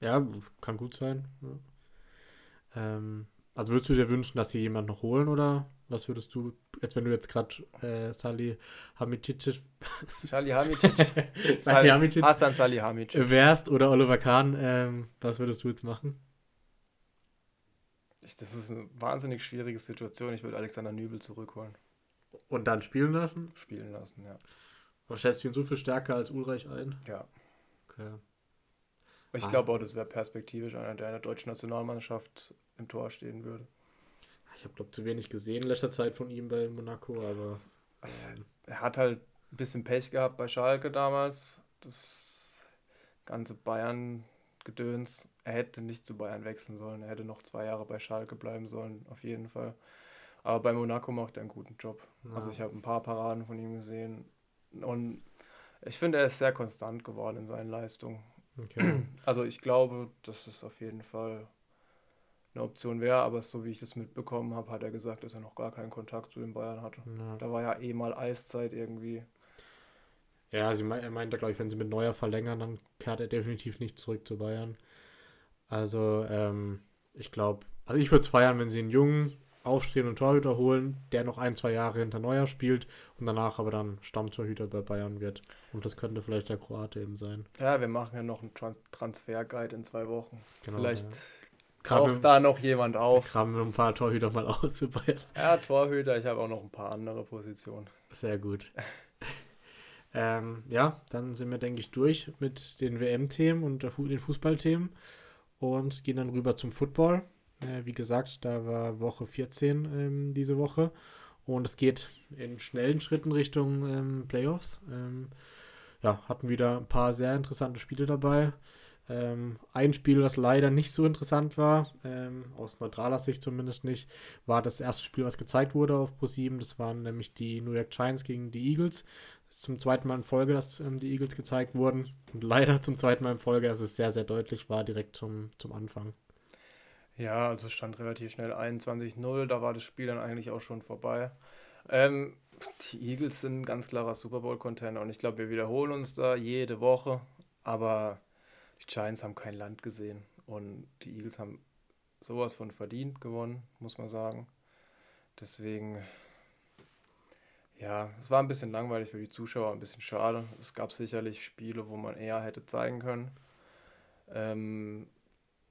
Ja, kann gut sein. Ja. Ähm, also würdest du dir wünschen, dass sie jemand noch holen oder was würdest du, als wenn du jetzt gerade äh, Sali Hamicic Sali Hamicic Sali Hamicic Hassan Sali Hamicic wärst oder Oliver Kahn, ähm, was würdest du jetzt machen? Ich, das ist eine wahnsinnig schwierige Situation. Ich würde Alexander Nübel zurückholen. Und dann spielen lassen? Spielen lassen, ja. Aber schätzt du ihn so viel stärker als Ulreich ein? Ja. Okay. Ich ah. glaube auch, das wäre perspektivisch einer, der in der deutschen Nationalmannschaft im Tor stehen würde. Ich habe, glaube zu wenig gesehen in letzter Zeit von ihm bei Monaco, aber. Ähm. Er hat halt ein bisschen Pech gehabt bei Schalke damals. Das ganze Bayern-Gedöns. Er hätte nicht zu Bayern wechseln sollen. Er hätte noch zwei Jahre bei Schalke bleiben sollen, auf jeden Fall. Aber bei Monaco macht er einen guten Job. Ja. Also ich habe ein paar Paraden von ihm gesehen. Und ich finde, er ist sehr konstant geworden in seinen Leistungen. Okay. Also ich glaube, dass es auf jeden Fall eine Option wäre, aber so wie ich das mitbekommen habe, hat er gesagt, dass er noch gar keinen Kontakt zu den Bayern hatte. Ja. Da war ja eh mal Eiszeit irgendwie. Ja, sie me er meinte, glaube ich, wenn sie mit Neuer verlängern, dann kehrt er definitiv nicht zurück zu Bayern. Also, ähm, ich glaube, also ich würde es feiern, wenn sie einen jungen, aufstrebenden Torhüter holen, der noch ein, zwei Jahre hinter Neuer spielt und danach aber dann Stammtorhüter bei Bayern wird. Und das könnte vielleicht der Kroate eben sein. Ja, wir machen ja noch einen Trans Transferguide in zwei Wochen. Genau, vielleicht ja taucht da noch jemand auf. Kramen wir ein paar Torhüter mal aus für Bayern. Ja, Torhüter, ich habe auch noch ein paar andere Positionen. Sehr gut. ähm, ja, dann sind wir, denke ich, durch mit den WM-Themen und den Fußballthemen und gehen dann rüber zum Football. Äh, wie gesagt, da war Woche 14 ähm, diese Woche und es geht in schnellen Schritten Richtung ähm, Playoffs. Ähm, ja, hatten wieder ein paar sehr interessante Spiele dabei. Ähm, ein Spiel, was leider nicht so interessant war, ähm, aus neutraler Sicht zumindest nicht, war das erste Spiel, was gezeigt wurde auf Pro7. Das waren nämlich die New York Giants gegen die Eagles. Das ist zum zweiten Mal in Folge, dass ähm, die Eagles gezeigt wurden. Und leider zum zweiten Mal in Folge, dass es sehr, sehr deutlich war, direkt zum, zum Anfang. Ja, also stand relativ schnell 21-0, da war das Spiel dann eigentlich auch schon vorbei. Ähm, die Eagles sind ein ganz klarer Super Bowl-Container und ich glaube, wir wiederholen uns da jede Woche, aber die Giants haben kein Land gesehen und die Eagles haben sowas von verdient gewonnen, muss man sagen. Deswegen, ja, es war ein bisschen langweilig für die Zuschauer, ein bisschen schade. Es gab sicherlich Spiele, wo man eher hätte zeigen können. Ähm,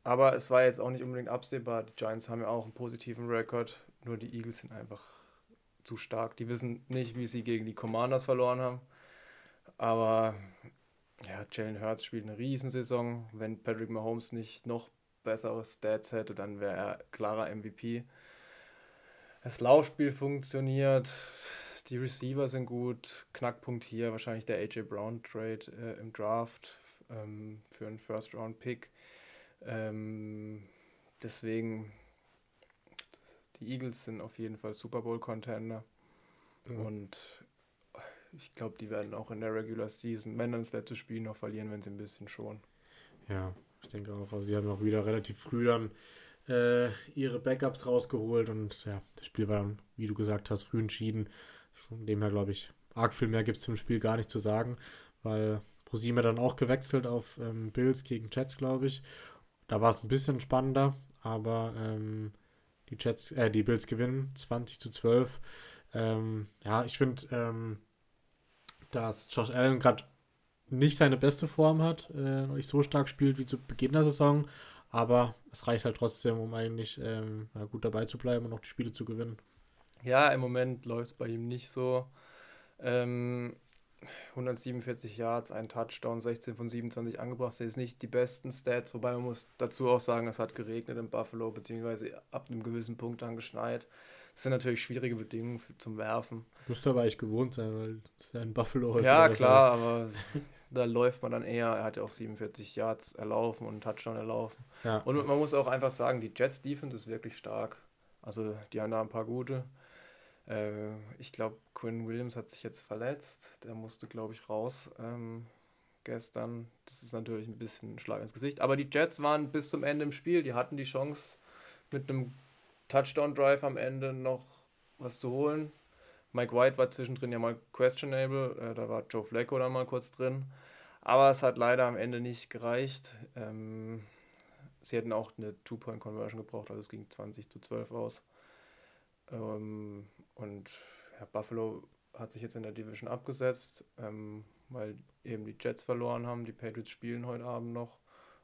aber es war jetzt auch nicht unbedingt absehbar. Die Giants haben ja auch einen positiven Rekord, nur die Eagles sind einfach zu stark. Die wissen nicht, wie sie gegen die Commanders verloren haben. Aber ja, Jalen Hurts spielt eine Riesensaison. Wenn Patrick Mahomes nicht noch bessere Stats hätte, dann wäre er klarer MVP. Das Laufspiel funktioniert, die Receiver sind gut. Knackpunkt hier wahrscheinlich der AJ Brown Trade äh, im Draft ähm, für einen First Round Pick. Ähm, deswegen, die Eagles sind auf jeden Fall Super Bowl Contender. Mhm. Und ich glaube, die werden auch in der Regular Season, wenn dann das letzte Spiel noch verlieren, wenn sie ein bisschen schon. Ja, ich denke auch. Also sie haben auch wieder relativ früh dann äh, ihre Backups rausgeholt und ja, das Spiel war dann, wie du gesagt hast, früh entschieden. Von dem her glaube ich, arg viel mehr gibt es zum Spiel gar nicht zu sagen, weil ProSieben dann auch gewechselt auf ähm, Bills gegen Jets, glaube ich. Da war es ein bisschen spannender, aber ähm, die Jets, äh, die Bills gewinnen 20 zu 12. Ähm, ja, ich finde, ähm, dass Josh Allen gerade nicht seine beste Form hat, äh, nicht so stark spielt wie zu Beginn der Saison, aber es reicht halt trotzdem, um eigentlich ähm, gut dabei zu bleiben und auch die Spiele zu gewinnen. Ja, im Moment läuft es bei ihm nicht so. Ähm, 147 Yards, ein Touchdown, 16 von 27 angebracht. Das sind nicht die besten Stats, wobei man muss dazu auch sagen, es hat geregnet in Buffalo, beziehungsweise ab einem gewissen Punkt dann geschneit. Das sind natürlich schwierige Bedingungen für, zum Werfen. Musst du aber eigentlich gewohnt sein, weil es ist ja ein Buffalo. Ja, klar, aber da läuft man dann eher. Er hat ja auch 47 Yards erlaufen und einen Touchdown erlaufen. Ja. Und man muss auch einfach sagen, die Jets Defense ist wirklich stark. Also die haben da ein paar gute. Äh, ich glaube, Quinn Williams hat sich jetzt verletzt. Der musste, glaube ich, raus ähm, gestern. Das ist natürlich ein bisschen ein Schlag ins Gesicht. Aber die Jets waren bis zum Ende im Spiel. Die hatten die Chance mit einem Touchdown-Drive am Ende noch was zu holen. Mike White war zwischendrin ja mal questionable, äh, da war Joe Flacco dann mal kurz drin. Aber es hat leider am Ende nicht gereicht. Ähm, sie hätten auch eine Two-Point-Conversion gebraucht, also es ging 20 zu 12 aus. Ähm, und ja, Buffalo hat sich jetzt in der Division abgesetzt, ähm, weil eben die Jets verloren haben. Die Patriots spielen heute Abend noch.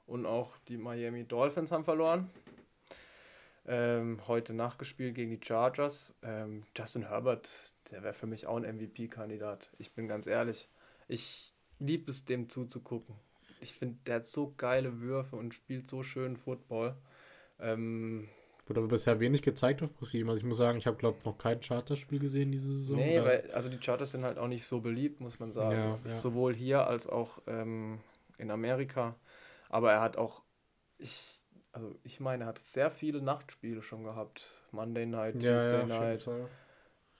Und auch die Miami Dolphins haben verloren. Ähm, heute nachgespielt gegen die Chargers. Ähm, Justin Herbert, der wäre für mich auch ein MVP-Kandidat. Ich bin ganz ehrlich. Ich liebe es, dem zuzugucken. Ich finde, der hat so geile Würfe und spielt so schön Football. Ähm, Wurde aber bisher wenig gezeigt auf ProSieben. Also ich muss sagen, ich habe, glaube ich, noch kein Charterspiel gesehen diese Saison. Nee, weil, also die Charters sind halt auch nicht so beliebt, muss man sagen. Ja, ja. Sowohl hier als auch ähm, in Amerika. Aber er hat auch, ich, also ich meine, er hat sehr viele Nachtspiele schon gehabt. Monday Night, ja, Tuesday Night.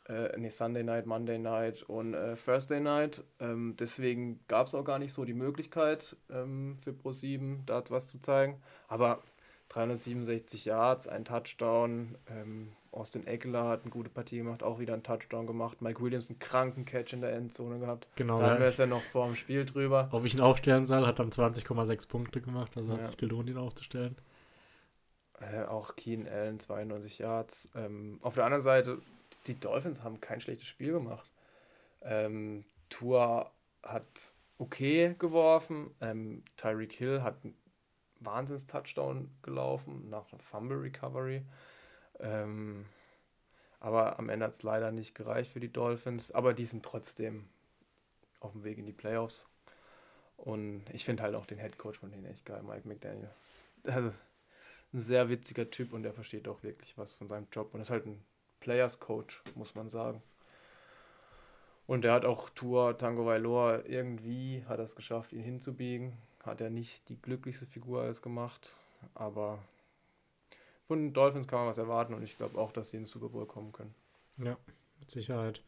Äh, nee, Sunday Night, Monday Night und äh, Thursday Night. Ähm, deswegen gab es auch gar nicht so die Möglichkeit ähm, für Pro7 da was zu zeigen. Aber 367 Yards, ein Touchdown. Ähm, Austin Eckler hat eine gute Partie gemacht, auch wieder einen Touchdown gemacht. Mike Williams einen kranken Catch in der Endzone gehabt. Genau. Da haben wir es ja noch vor dem Spiel drüber. Ob ich ihn aufstellen soll, hat dann 20,6 Punkte gemacht, also ja. hat sich gelohnt, ihn aufzustellen. Äh, auch Keen Allen 92 Yards. Ähm, auf der anderen Seite, die Dolphins haben kein schlechtes Spiel gemacht. Ähm, Tour hat okay geworfen. Ähm, Tyreek Hill hat Wahnsinns-Touchdown gelaufen nach einer Fumble Recovery. Ähm, aber am Ende hat es leider nicht gereicht für die Dolphins. Aber die sind trotzdem auf dem Weg in die Playoffs. Und ich finde halt auch den Head Coach von denen echt geil, Mike McDaniel. Also ein sehr witziger Typ und der versteht auch wirklich was von seinem Job und ist halt ein Players Coach, muss man sagen. Und der hat auch Tour Tango Vailoa irgendwie hat er es geschafft, ihn hinzubiegen hat er nicht die glücklichste Figur als gemacht, aber von den Dolphins kann man was erwarten und ich glaube auch, dass sie in den Super Bowl kommen können. Ja, mit Sicherheit.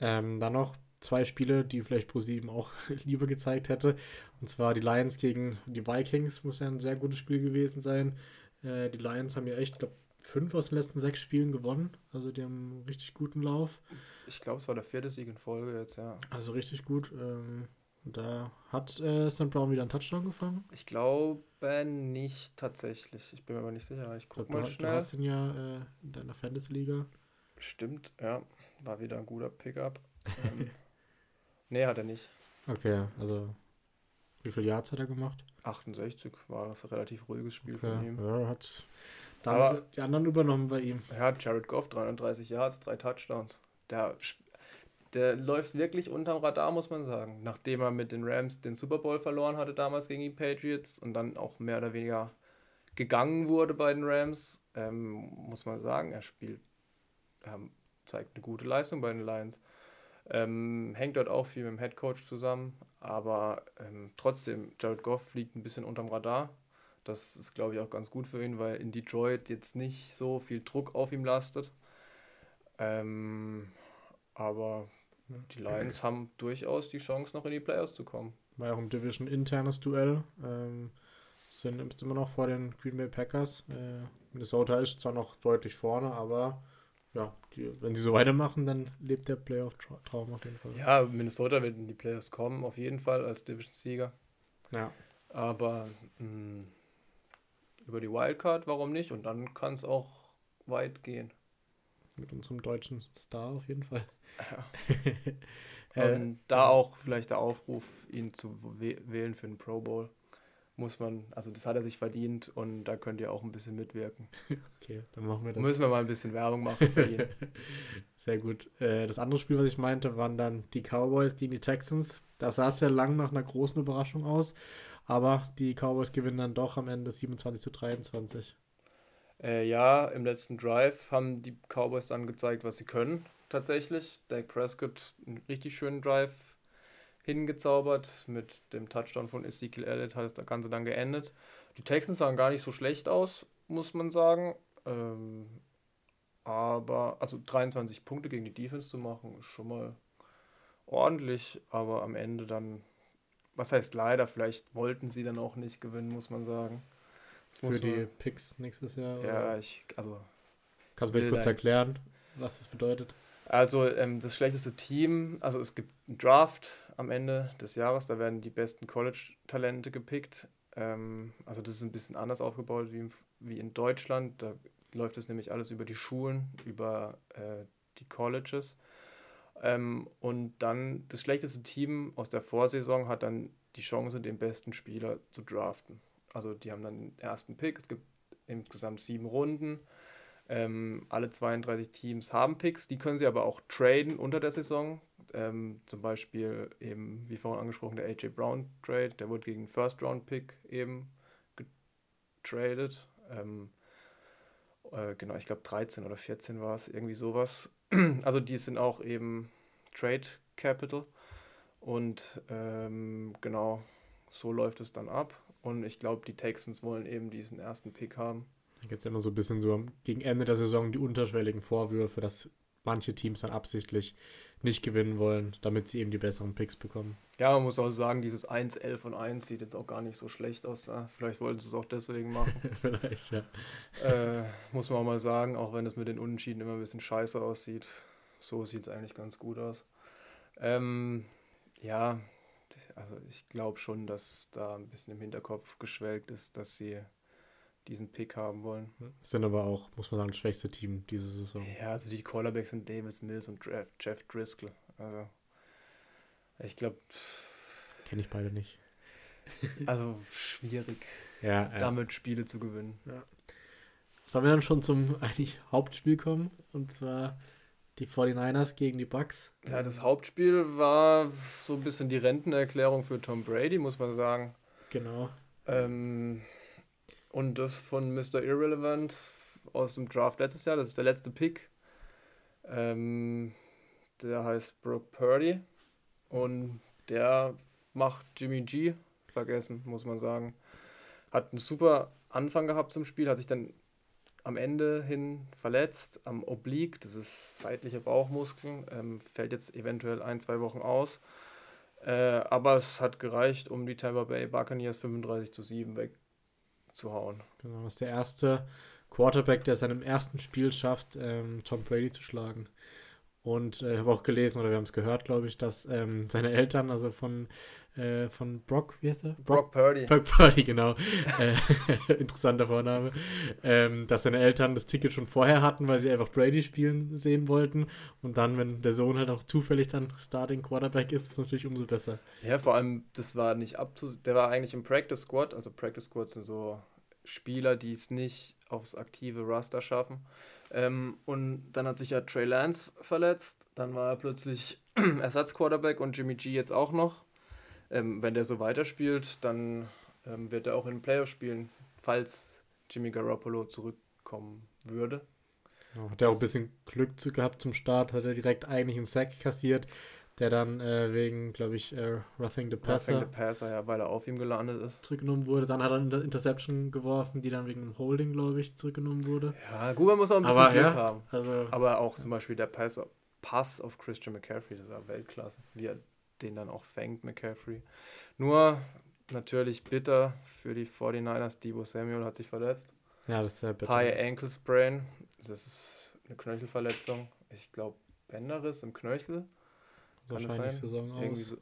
Ähm, dann noch zwei Spiele, die vielleicht Pro7 auch lieber gezeigt hätte. Und zwar die Lions gegen die Vikings, muss ja ein sehr gutes Spiel gewesen sein. Äh, die Lions haben ja echt, glaube fünf aus den letzten sechs Spielen gewonnen. Also die haben einen richtig guten Lauf. Ich glaube, es war der vierte Sieg in Folge jetzt, ja. Also richtig gut. Ähm, da hat äh, St. Brown wieder einen Touchdown gefangen? Ich glaube nicht tatsächlich. Ich bin mir aber nicht sicher. Ich gucke mal schnell. Du hast ihn ja äh, in deiner Fantasy-Liga. Stimmt, ja. War wieder ein guter Pickup. ähm, nee, hat er nicht. Okay, also wie viele Yards hat er gemacht? 68 war das ein relativ ruhiges Spiel okay. von ihm. Ja, hat da die anderen übernommen bei ihm. Ja, Jared Goff 33 Yards, drei Touchdowns. Der der läuft wirklich unterm Radar, muss man sagen. Nachdem er mit den Rams den Super Bowl verloren hatte damals gegen die Patriots und dann auch mehr oder weniger gegangen wurde bei den Rams, ähm, muss man sagen, er spielt, er zeigt eine gute Leistung bei den Lions. Ähm, hängt dort auch viel mit dem Head Coach zusammen, aber ähm, trotzdem, Jared Goff fliegt ein bisschen unterm Radar. Das ist, glaube ich, auch ganz gut für ihn, weil in Detroit jetzt nicht so viel Druck auf ihm lastet. Ähm, aber die Lions haben durchaus die Chance, noch in die Playoffs zu kommen. War ja auch ein Division-internes Duell. Ähm, sind immer noch vor den Green Bay Packers. Äh, Minnesota ist zwar noch deutlich vorne, aber ja, die, wenn sie so weitermachen, dann lebt der Playoff-Traum auf jeden Fall. Ja, Minnesota wird in die Playoffs kommen, auf jeden Fall als Division-Sieger. Ja. Aber mh, hm, über die Wildcard, warum nicht? Und dann kann es auch weit gehen. Mit unserem deutschen Star auf jeden Fall. Ja. ähm, da auch vielleicht der Aufruf, ihn zu wählen für den Pro Bowl. Muss man, also das hat er sich verdient und da könnt ihr auch ein bisschen mitwirken. Okay, dann machen wir das. Müssen wir mal ein bisschen Werbung machen für ihn. Sehr gut. Äh, das andere Spiel, was ich meinte, waren dann die Cowboys gegen die Texans. Das sah sehr lang nach einer großen Überraschung aus, aber die Cowboys gewinnen dann doch am Ende 27 zu 23. Äh, ja, im letzten Drive haben die Cowboys dann gezeigt, was sie können tatsächlich. Dak Prescott einen richtig schönen Drive hingezaubert. Mit dem Touchdown von Ezekiel Elliott hat das Ganze dann geendet. Die Texans sahen gar nicht so schlecht aus, muss man sagen. Ähm, aber, also 23 Punkte gegen die Defense zu machen, ist schon mal ordentlich. Aber am Ende dann, was heißt leider, vielleicht wollten sie dann auch nicht gewinnen, muss man sagen. Das Für die Picks nächstes Jahr? Ja, oder? ich, also. Kannst du mir kurz erklären, was das bedeutet? Also ähm, das schlechteste Team, also es gibt einen Draft am Ende des Jahres. Da werden die besten College-Talente gepickt. Ähm, also das ist ein bisschen anders aufgebaut wie, wie in Deutschland. Da läuft es nämlich alles über die Schulen, über äh, die Colleges. Ähm, und dann das schlechteste Team aus der Vorsaison hat dann die Chance, den besten Spieler zu draften. Also die haben dann den ersten Pick. Es gibt insgesamt sieben Runden. Ähm, alle 32 Teams haben Picks, die können sie aber auch traden unter der Saison. Ähm, zum Beispiel eben, wie vorhin angesprochen, der AJ Brown Trade, der wurde gegen First Round Pick eben getradet. Ähm, äh, genau, ich glaube 13 oder 14 war es, irgendwie sowas. also die sind auch eben Trade Capital und ähm, genau so läuft es dann ab. Und ich glaube, die Texans wollen eben diesen ersten Pick haben. Da gibt es ja immer so ein bisschen so gegen Ende der Saison die unterschwelligen Vorwürfe, dass manche Teams dann absichtlich nicht gewinnen wollen, damit sie eben die besseren Picks bekommen. Ja, man muss auch sagen, dieses 1, 11 und 1 sieht jetzt auch gar nicht so schlecht aus. Da. Vielleicht wollten sie es auch deswegen machen. Vielleicht, ja. Äh, muss man auch mal sagen, auch wenn es mit den Unentschieden immer ein bisschen scheiße aussieht. So sieht es eigentlich ganz gut aus. Ähm, ja, also ich glaube schon, dass da ein bisschen im Hinterkopf geschwelgt ist, dass sie diesen Pick haben wollen. Sind aber auch, muss man sagen, das schwächste Team diese Saison. Ja, also die Quarterbacks sind Davis Mills und Jeff Driscoll. Also ich glaube. Kenne ich beide nicht. Also schwierig, ja, damit ja. Spiele zu gewinnen. Ja. Sollen wir dann schon zum eigentlich Hauptspiel kommen? Und zwar die 49ers gegen die Bucks. Ja, das Hauptspiel war so ein bisschen die Rentenerklärung für Tom Brady, muss man sagen. Genau. Ähm, und das von Mr. Irrelevant aus dem Draft letztes Jahr. Das ist der letzte Pick. Ähm, der heißt Brooke Purdy. Und der macht Jimmy G vergessen, muss man sagen. Hat einen super Anfang gehabt zum Spiel, hat sich dann am Ende hin verletzt am Oblique, das ist seitliche Bauchmuskeln, ähm, fällt jetzt eventuell ein, zwei Wochen aus. Äh, aber es hat gereicht, um die Tampa Bay Buccaneers 35 zu 7 wegzuhauen. Genau, das ist der erste Quarterback, der seinem ersten Spiel schafft, ähm, Tom Brady zu schlagen. Und äh, ich habe auch gelesen, oder wir haben es gehört, glaube ich, dass ähm, seine Eltern, also von äh, von Brock, wie heißt der? Brock, Brock Purdy. Brock Purdy, genau. äh, interessanter Vorname. Ähm, dass seine Eltern das Ticket schon vorher hatten, weil sie einfach Brady spielen sehen wollten. Und dann, wenn der Sohn halt auch zufällig dann Starting Quarterback ist, ist es natürlich umso besser. Ja, vor allem, das war nicht abzusehen. Der war eigentlich im Practice Squad. Also Practice Squads sind so Spieler, die es nicht aufs aktive Raster schaffen. Ähm, und dann hat sich ja Trey Lance verletzt. Dann war er plötzlich Ersatzquarterback und Jimmy G jetzt auch noch. Ähm, wenn der so weiterspielt, dann ähm, wird er auch in den Playoffs spielen, falls Jimmy Garoppolo zurückkommen würde. Ja, hat er auch ein bisschen Glück gehabt zum Start, hat er direkt eigentlich einen Sack kassiert, der dann äh, wegen, glaube ich, äh, Roughing the Passer. Roughing the Passer, ja, weil er auf ihm gelandet ist. Zurückgenommen wurde. Dann hat er eine Interception geworfen, die dann wegen einem Holding, glaube ich, zurückgenommen wurde. Ja, gut, man muss auch ein bisschen Aber, Glück ja, haben. Also, Aber auch zum Beispiel der Pass, Pass auf Christian McCaffrey, das war Weltklasse. Wie er den dann auch fängt, McCaffrey. Nur natürlich bitter für die 49ers. Debo Samuel hat sich verletzt. Ja, das ist sehr bitter. High Ankle Sprain. Das ist eine Knöchelverletzung. Ich glaube, Bänderriss im Knöchel. Wahrscheinlich Saison aus, so,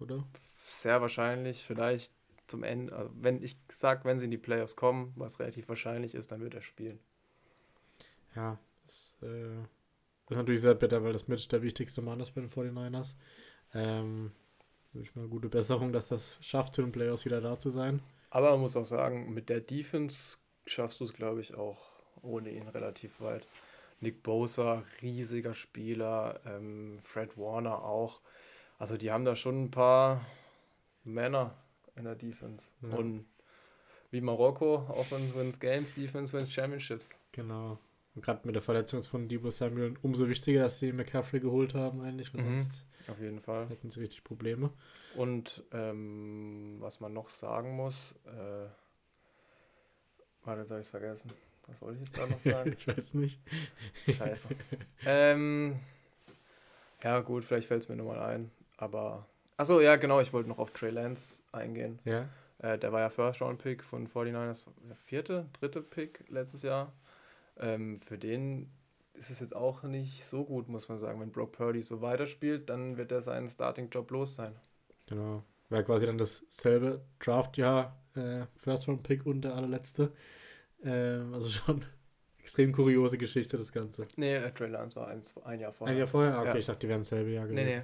oder? Sehr wahrscheinlich. Vielleicht zum Ende. Also wenn ich sage, wenn sie in die Playoffs kommen, was relativ wahrscheinlich ist, dann wird er spielen. Ja, das, äh, das ist natürlich sehr bitter, weil das mit der wichtigste Mann ist bei den 49ers. Ähm, wünsche mir eine gute Besserung, dass das schafft, für den Playoffs wieder da zu sein. Aber man muss auch sagen, mit der Defense schaffst du es, glaube ich, auch ohne ihn relativ weit. Nick Bosa, riesiger Spieler, ähm, Fred Warner auch. Also die haben da schon ein paar Männer in der Defense. Ja. Und wie Marokko, Offense wins Games, Defense wins Championships. Genau. Und gerade mit der Verletzung von Debo Samuel umso wichtiger, dass sie McCaffrey geholt haben eigentlich, weil mhm. sonst auf jeden Fall. Hätten sie richtig Probleme. Und ähm, was man noch sagen muss, äh, warte, jetzt habe ich es vergessen. Was wollte ich jetzt da noch sagen? ich weiß nicht. Scheiße. ähm, ja, gut, vielleicht fällt es mir nochmal ein. Aber. Achso, ja, genau, ich wollte noch auf Trey Lance eingehen. Ja. Äh, der war ja First-Round-Pick von 49ers, der vierte, dritte Pick letztes Jahr. Ähm, für den ist es jetzt auch nicht so gut, muss man sagen. Wenn Brock Purdy so weiterspielt, dann wird er seinen Starting-Job los sein. Genau. Wäre quasi dann dasselbe Draftjahr, äh, First Round Pick und der allerletzte. Ähm, also schon extrem kuriose Geschichte, das Ganze. Nee, äh, Trey Lance war ein, ein Jahr vorher. Ein Jahr vorher? Ah, Okay, Ja. ich dachte, die wären dasselbe Jahr Nee, gewesen.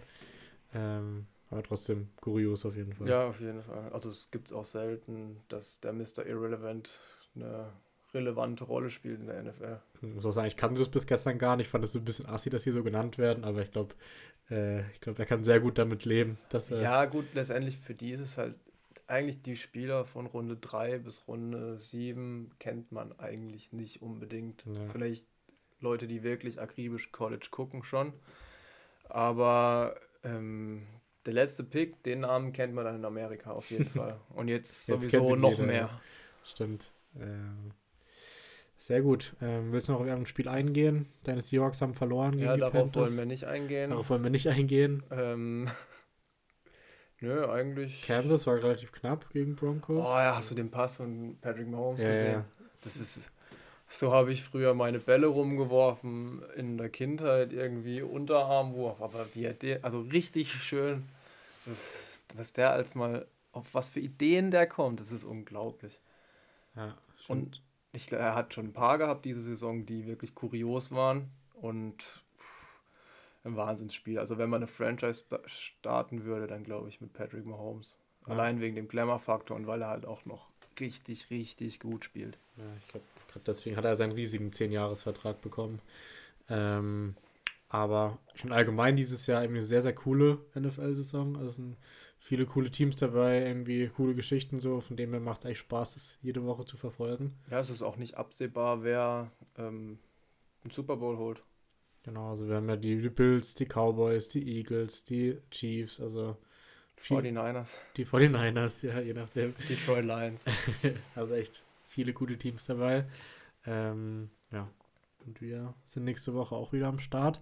nee. Ähm, aber trotzdem kurios auf jeden Fall. Ja, auf jeden Fall. Also es gibt es auch selten, dass der Mr. Irrelevant eine relevante Rolle spielt in der NFL. Ich muss auch sagen, ich kannte das bis gestern gar nicht. Ich fand es so ein bisschen assi, dass sie so genannt werden, aber ich glaube, äh, ich glaube, er kann sehr gut damit leben, dass er. Ja, gut, letztendlich für die ist es halt eigentlich die Spieler von Runde 3 bis Runde 7 kennt man eigentlich nicht unbedingt. Ja. Vielleicht Leute, die wirklich akribisch College gucken schon. Aber ähm, der letzte Pick, den Namen kennt man dann in Amerika auf jeden Fall. Und jetzt Jetzt sowieso noch jeder, mehr. Stimmt. Ähm, sehr gut. Ähm, willst du noch auf ein Spiel eingehen? Deine Seahawks haben verloren Ja, die darauf Panthers. wollen wir nicht eingehen. Darauf wollen wir nicht eingehen. Ähm, nö, eigentlich. Kansas war relativ knapp gegen Oh Broncos. ja, hast du den Pass von Patrick Mahomes Ja, gesehen? ja. Das ist. So habe ich früher meine Bälle rumgeworfen in der Kindheit, irgendwie Unterarmwurf, aber wie er den, also richtig schön, das, was der als mal, auf was für Ideen der kommt, das ist unglaublich. Ja, stimmt. Und ich, er hat schon ein paar gehabt diese Saison, die wirklich kurios waren und ein Wahnsinnsspiel. Also wenn man eine Franchise sta- starten würde, dann glaube ich mit Patrick Mahomes. Ja. Allein wegen dem Glamour-Faktor und weil er halt auch noch richtig, richtig gut spielt. Ja, ich glaube, deswegen hat er seinen riesigen 10-Jahres-Vertrag bekommen. Ähm, aber schon allgemein dieses Jahr irgendwie eine sehr, sehr coole NFL-Saison. Also es sind viele coole Teams dabei, irgendwie coole Geschichten so, von dem her macht es eigentlich Spaß, das jede Woche zu verfolgen. Ja, es ist auch nicht absehbar, wer ähm, einen Super Bowl holt. Genau, also wir haben ja die, die Bills, die Cowboys, die Eagles, die Chiefs, also viel, 49ers, die 49ers, ja, je nachdem. Detroit Lions. Also echt viele gute Teams dabei. Ähm, ja. Und wir sind nächste Woche auch wieder am Start.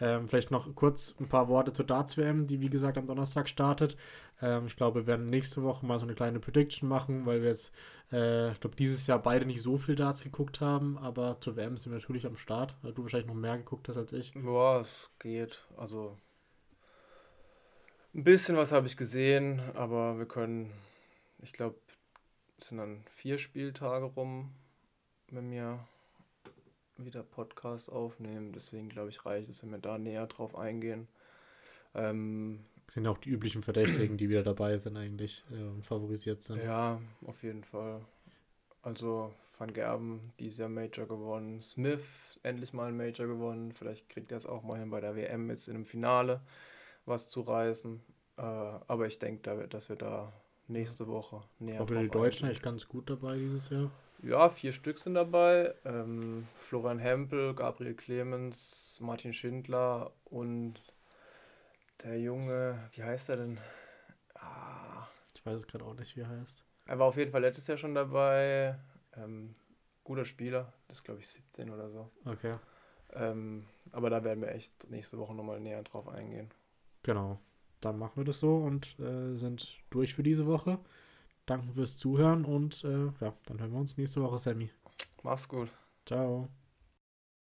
Ähm, vielleicht noch kurz ein paar Worte zur Darts-WM, die wie gesagt am Donnerstag startet. Ähm, ich glaube, wir werden nächste Woche mal so eine kleine Prediction machen, weil wir jetzt, äh, ich glaube, dieses Jahr beide nicht so viel Darts geguckt haben, aber zur WM sind wir natürlich am Start, weil du wahrscheinlich noch mehr geguckt hast als ich. Boah, es geht. Also ein bisschen was habe ich gesehen, aber wir können, ich glaube, es sind dann vier Spieltage rum, wenn wir wieder Podcast aufnehmen. Deswegen glaube ich, reicht es, wenn wir da näher drauf eingehen. Ähm, sind auch die üblichen Verdächtigen, die wieder dabei sind eigentlich äh, und favorisiert sind. ja, auf jeden Fall. Also Van Gerben, dieses Jahr Major gewonnen. Smith, endlich mal ein Major gewonnen. Vielleicht kriegt er es auch mal hin bei der WM jetzt in einem Finale was zu reißen. Äh, aber ich denke, da, dass wir da nächste Woche näher Auch die Deutschen eingehen. echt ganz gut dabei dieses Jahr. Ja, vier Stück sind dabei. Ähm, Florian Hempel, Gabriel Clemens, Martin Schindler und der Junge, wie heißt er denn? Ah, Ich weiß es gerade auch nicht, wie er heißt. er war auf jeden Fall letztes Jahr schon dabei. Ähm, guter Spieler, das ist glaube ich 17 oder so. Okay. Ähm, aber da werden wir echt nächste Woche nochmal näher drauf eingehen. Genau. Dann machen wir das so und äh, sind durch für diese Woche. Danken fürs Zuhören und äh, ja, dann hören wir uns nächste Woche, Sammy. Mach's gut. Ciao.